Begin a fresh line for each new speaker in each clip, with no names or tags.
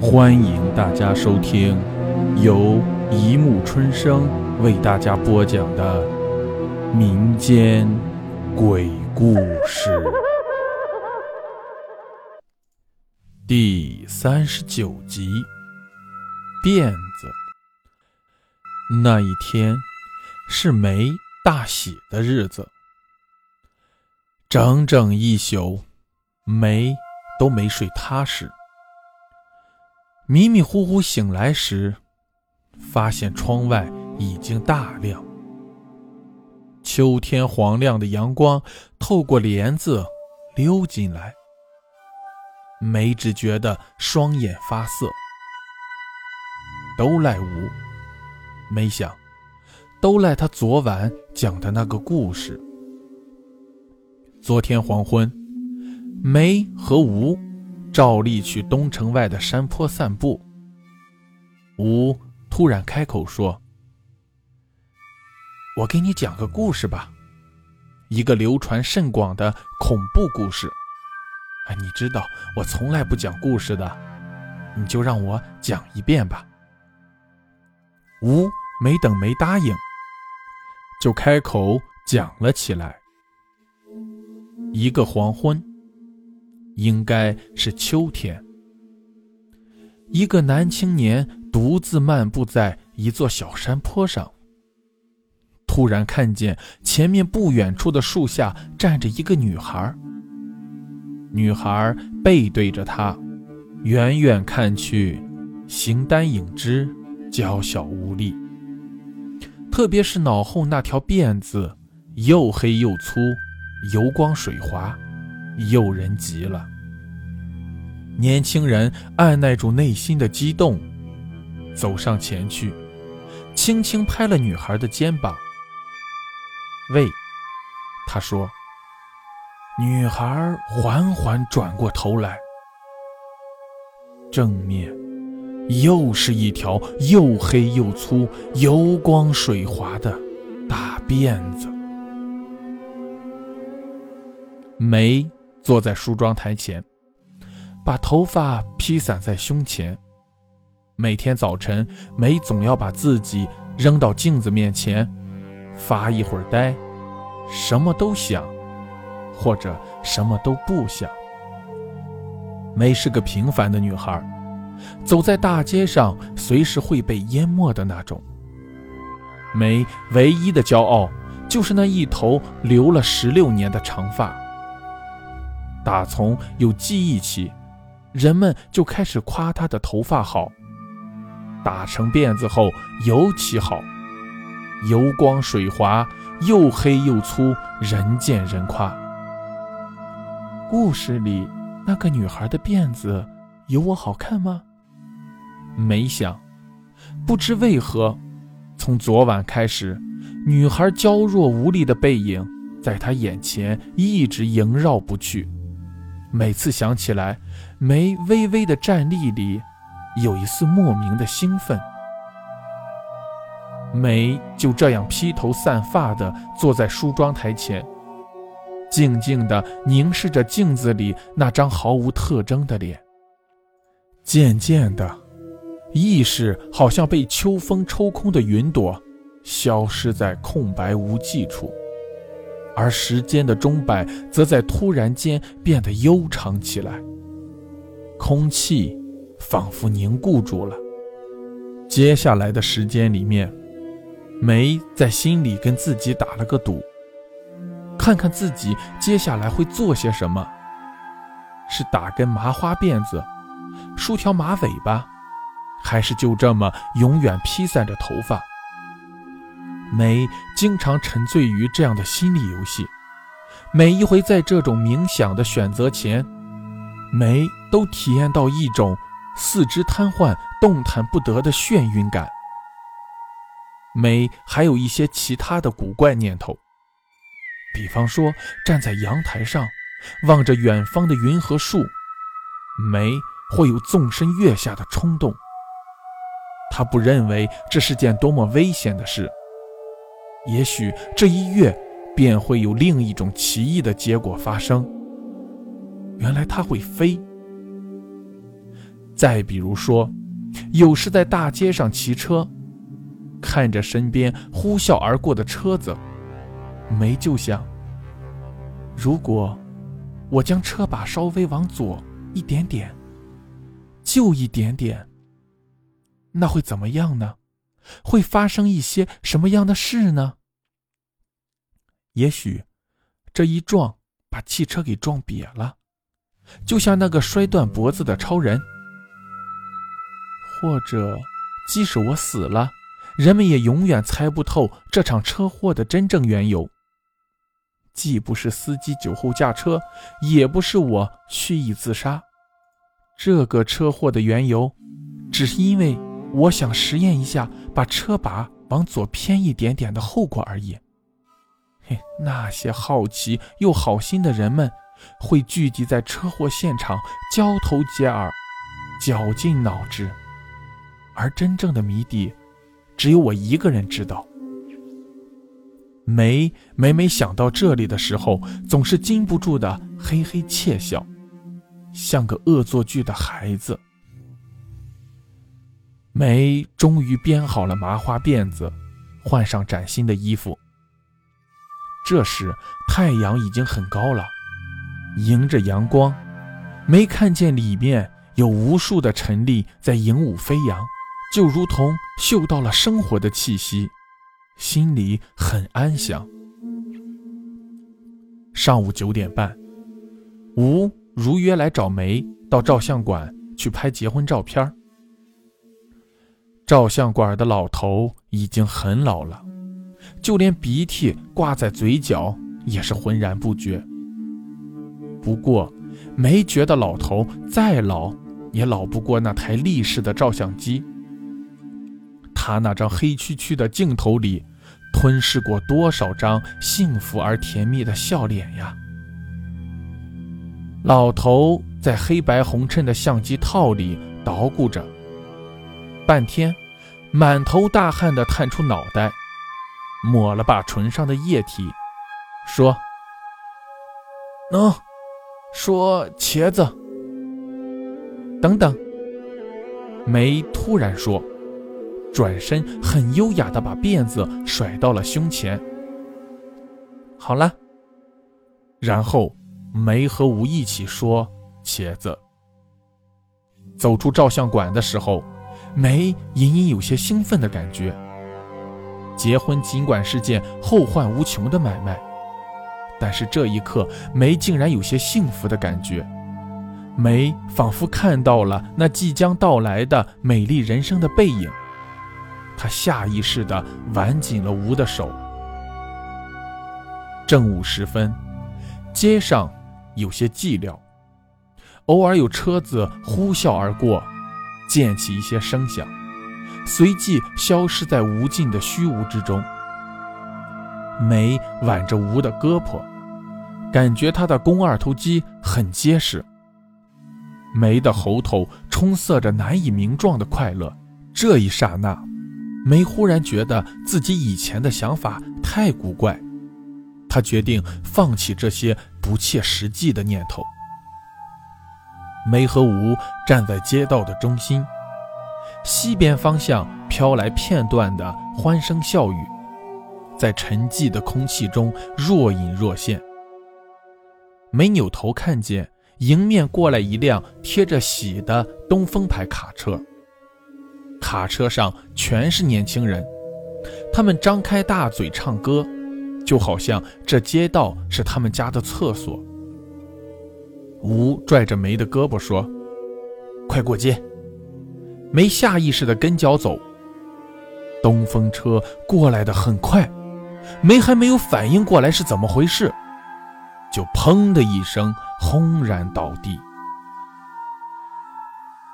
欢迎大家收听由一木春生为大家播讲的民间鬼故事第三十九集。辫子。那一天是梅大喜的日子，整整一宿，梅都没睡踏实。迷迷糊糊醒来时，发现窗外已经大亮，秋天黄亮的阳光透过帘子溜进来，梅只觉得双眼发涩。都赖吴，没想，都赖他昨晚讲的那个故事。昨天黄昏，梅和吴照例去东城外的山坡散步。吴突然开口说：“我给你讲个故事吧，一个流传甚广的恐怖故事。哎，你知道我从来不讲故事的，你就让我讲一遍吧。”吴没等没答应，就开口讲了起来。一个黄昏，应该是秋天，一个男青年独自漫步在一座小山坡上，突然看见前面不远处的树下站着一个女孩。女孩背对着他，远远看去，形单影只。娇小无力，特别是脑后那条辫子，又黑又粗，油光水滑，诱人极了。年轻人按耐住内心的激动，走上前去，轻轻拍了女孩的肩膀。喂，他说。女孩缓缓转过头来，正面。又是一条又黑又粗、油光水滑的大辫子。没坐在梳妆台前，把头发披散在胸前。每天早晨，梅总要把自己扔到镜子面前，发一会儿呆，什么都想，或者什么都不想。梅是个平凡的女孩。走在大街上，随时会被淹没的那种。梅唯一的骄傲就是那一头留了十六年的长发。打从有记忆起，人们就开始夸她的头发好，打成辫子后尤其好，油光水滑，又黑又粗，人见人夸。故事里那个女孩的辫子有我好看吗？没想，不知为何，从昨晚开始，女孩娇弱无力的背影在他眼前一直萦绕不去。每次想起来，梅微微的站立里有一丝莫名的兴奋。梅就这样披头散发地坐在梳妆台前，静静地凝视着镜子里那张毫无特征的脸。渐渐的。意识好像被秋风抽空的云朵，消失在空白无际处，而时间的钟摆则在突然间变得悠长起来。空气仿佛凝固住了。接下来的时间里面，梅在心里跟自己打了个赌，看看自己接下来会做些什么：是打根麻花辫子，梳条马尾巴。还是就这么永远披散着头发。梅经常沉醉于这样的心理游戏，每一回在这种冥想的选择前，梅都体验到一种四肢瘫痪、动弹不得的眩晕感。梅还有一些其他的古怪念头，比方说站在阳台上，望着远方的云和树，梅会有纵身跃下的冲动。他不认为这是件多么危险的事。也许这一跃便会有另一种奇异的结果发生。原来他会飞。再比如说，有时在大街上骑车，看着身边呼啸而过的车子，梅就想：如果我将车把稍微往左一点点，就一点点，那会怎么样呢？会发生一些什么样的事呢？也许，这一撞把汽车给撞瘪了，就像那个摔断脖子的超人。或者，即使我死了，人们也永远猜不透这场车祸的真正缘由。既不是司机酒后驾车，也不是我蓄意自杀。这个车祸的缘由，只是因为我想实验一下把车把往左偏一点点的后果而已。嘿，那些好奇又好心的人们，会聚集在车祸现场，交头接耳，绞尽脑汁。而真正的谜底，只有我一个人知道。梅每每想到这里的时候，总是禁不住的嘿嘿窃笑，像个恶作剧的孩子。梅终于编好了麻花辫子，换上崭新的衣服。这时太阳已经很高了，迎着阳光，没看见里面有无数的尘粒在迎舞飞扬。就如同嗅到了生活的气息，心里很安详。上午九点半，吴如约来找梅到照相馆去拍结婚照片。照相馆的老头已经很老了，就连鼻涕挂在嘴角也是浑然不觉。不过，没觉得老头再老也老不过那台立式的照相机。他那张黑黢黢的镜头里，吞噬过多少张幸福而甜蜜的笑脸呀！老头在黑白红衬的相机套里捣鼓着，半天，满头大汗的探出脑袋，抹了把唇上的液体，说：“喏，说茄子。”等等，梅突然说。转身，很优雅的把辫子甩到了胸前。好了，然后梅和吴一起说：“茄子。”走出照相馆的时候，梅隐隐有些兴奋的感觉。结婚尽管是件后患无穷的买卖，但是这一刻，梅竟然有些幸福的感觉。梅仿佛看到了那即将到来的美丽人生的背影。他下意识地挽紧了吴的手。正午时分，街上有些寂寥，偶尔有车子呼啸而过，溅起一些声响，随即消失在无尽的虚无之中。梅挽着吴的胳膊，感觉他的肱二头肌很结实。梅的喉头充塞着难以名状的快乐。这一刹那。梅忽然觉得自己以前的想法太古怪，她决定放弃这些不切实际的念头。梅和吴站在街道的中心，西边方向飘来片段的欢声笑语，在沉寂的空气中若隐若现。梅扭头看见迎面过来一辆贴着“喜”的东风牌卡车。卡车上全是年轻人，他们张开大嘴唱歌，就好像这街道是他们家的厕所。吴拽着梅的胳膊说：“快过街！”梅下意识地跟脚走。东风车过来的很快，梅还没有反应过来是怎么回事，就砰的一声轰然倒地。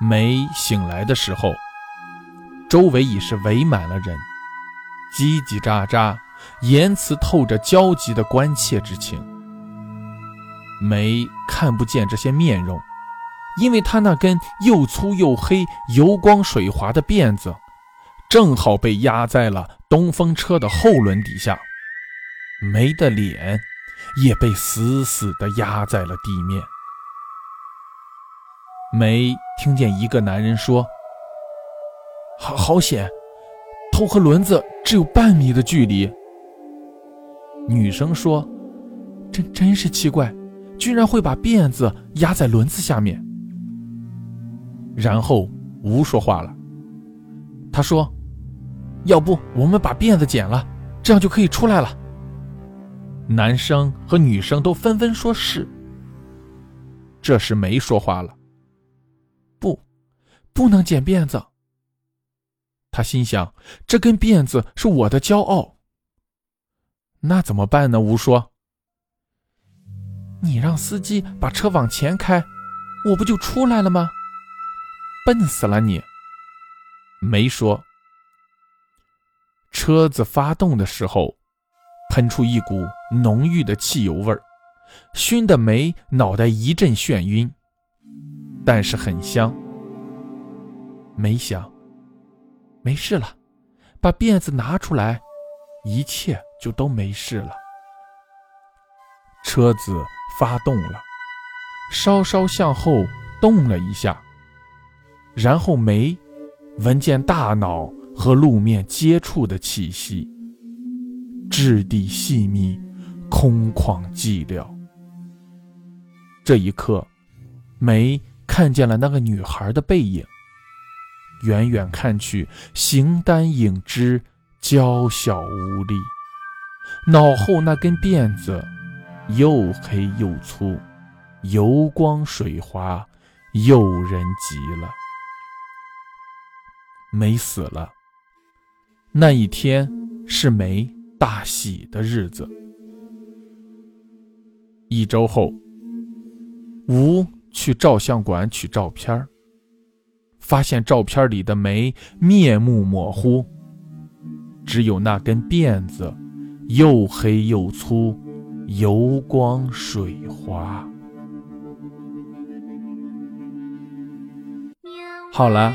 梅醒来的时候。周围已是围满了人，叽叽喳喳，言辞透着焦急的关切之情。梅看不见这些面容，因为他那根又粗又黑、油光水滑的辫子，正好被压在了东风车的后轮底下。梅的脸也被死死地压在了地面。梅听见一个男人说：“好好险，头和轮子只有半米的距离。”女生说：“真真是奇怪，居然会把辫子压在轮子下面。”然后吴说话了，他说：“要不我们把辫子剪了，这样就可以出来了。”男生和女生都纷纷说是。这时梅说话了：“不，不能剪辫子。”他心想：“这根辫子是我的骄傲。”那怎么办呢？吴说：“你让司机把车往前开，我不就出来了吗？”笨死了你！没说：“车子发动的时候。”喷出一股浓郁的汽油味儿，熏得梅脑袋一阵眩晕，但是很香。梅想，没事了，把辫子拿出来，一切就都没事了。车子发动了，稍稍向后动了一下，然后梅闻见大脑和路面接触的气息。质地细密，空旷寂寥。这一刻，梅看见了那个女孩的背影。远远看去，形单影只，娇小无力。脑后那根辫子，又黑又粗，油光水滑，诱人极了。梅死了。那一天是梅。大喜的日子。一周后，吴去照相馆取照片发现照片里的梅面目模糊，只有那根辫子又黑又粗，油光水滑。好了，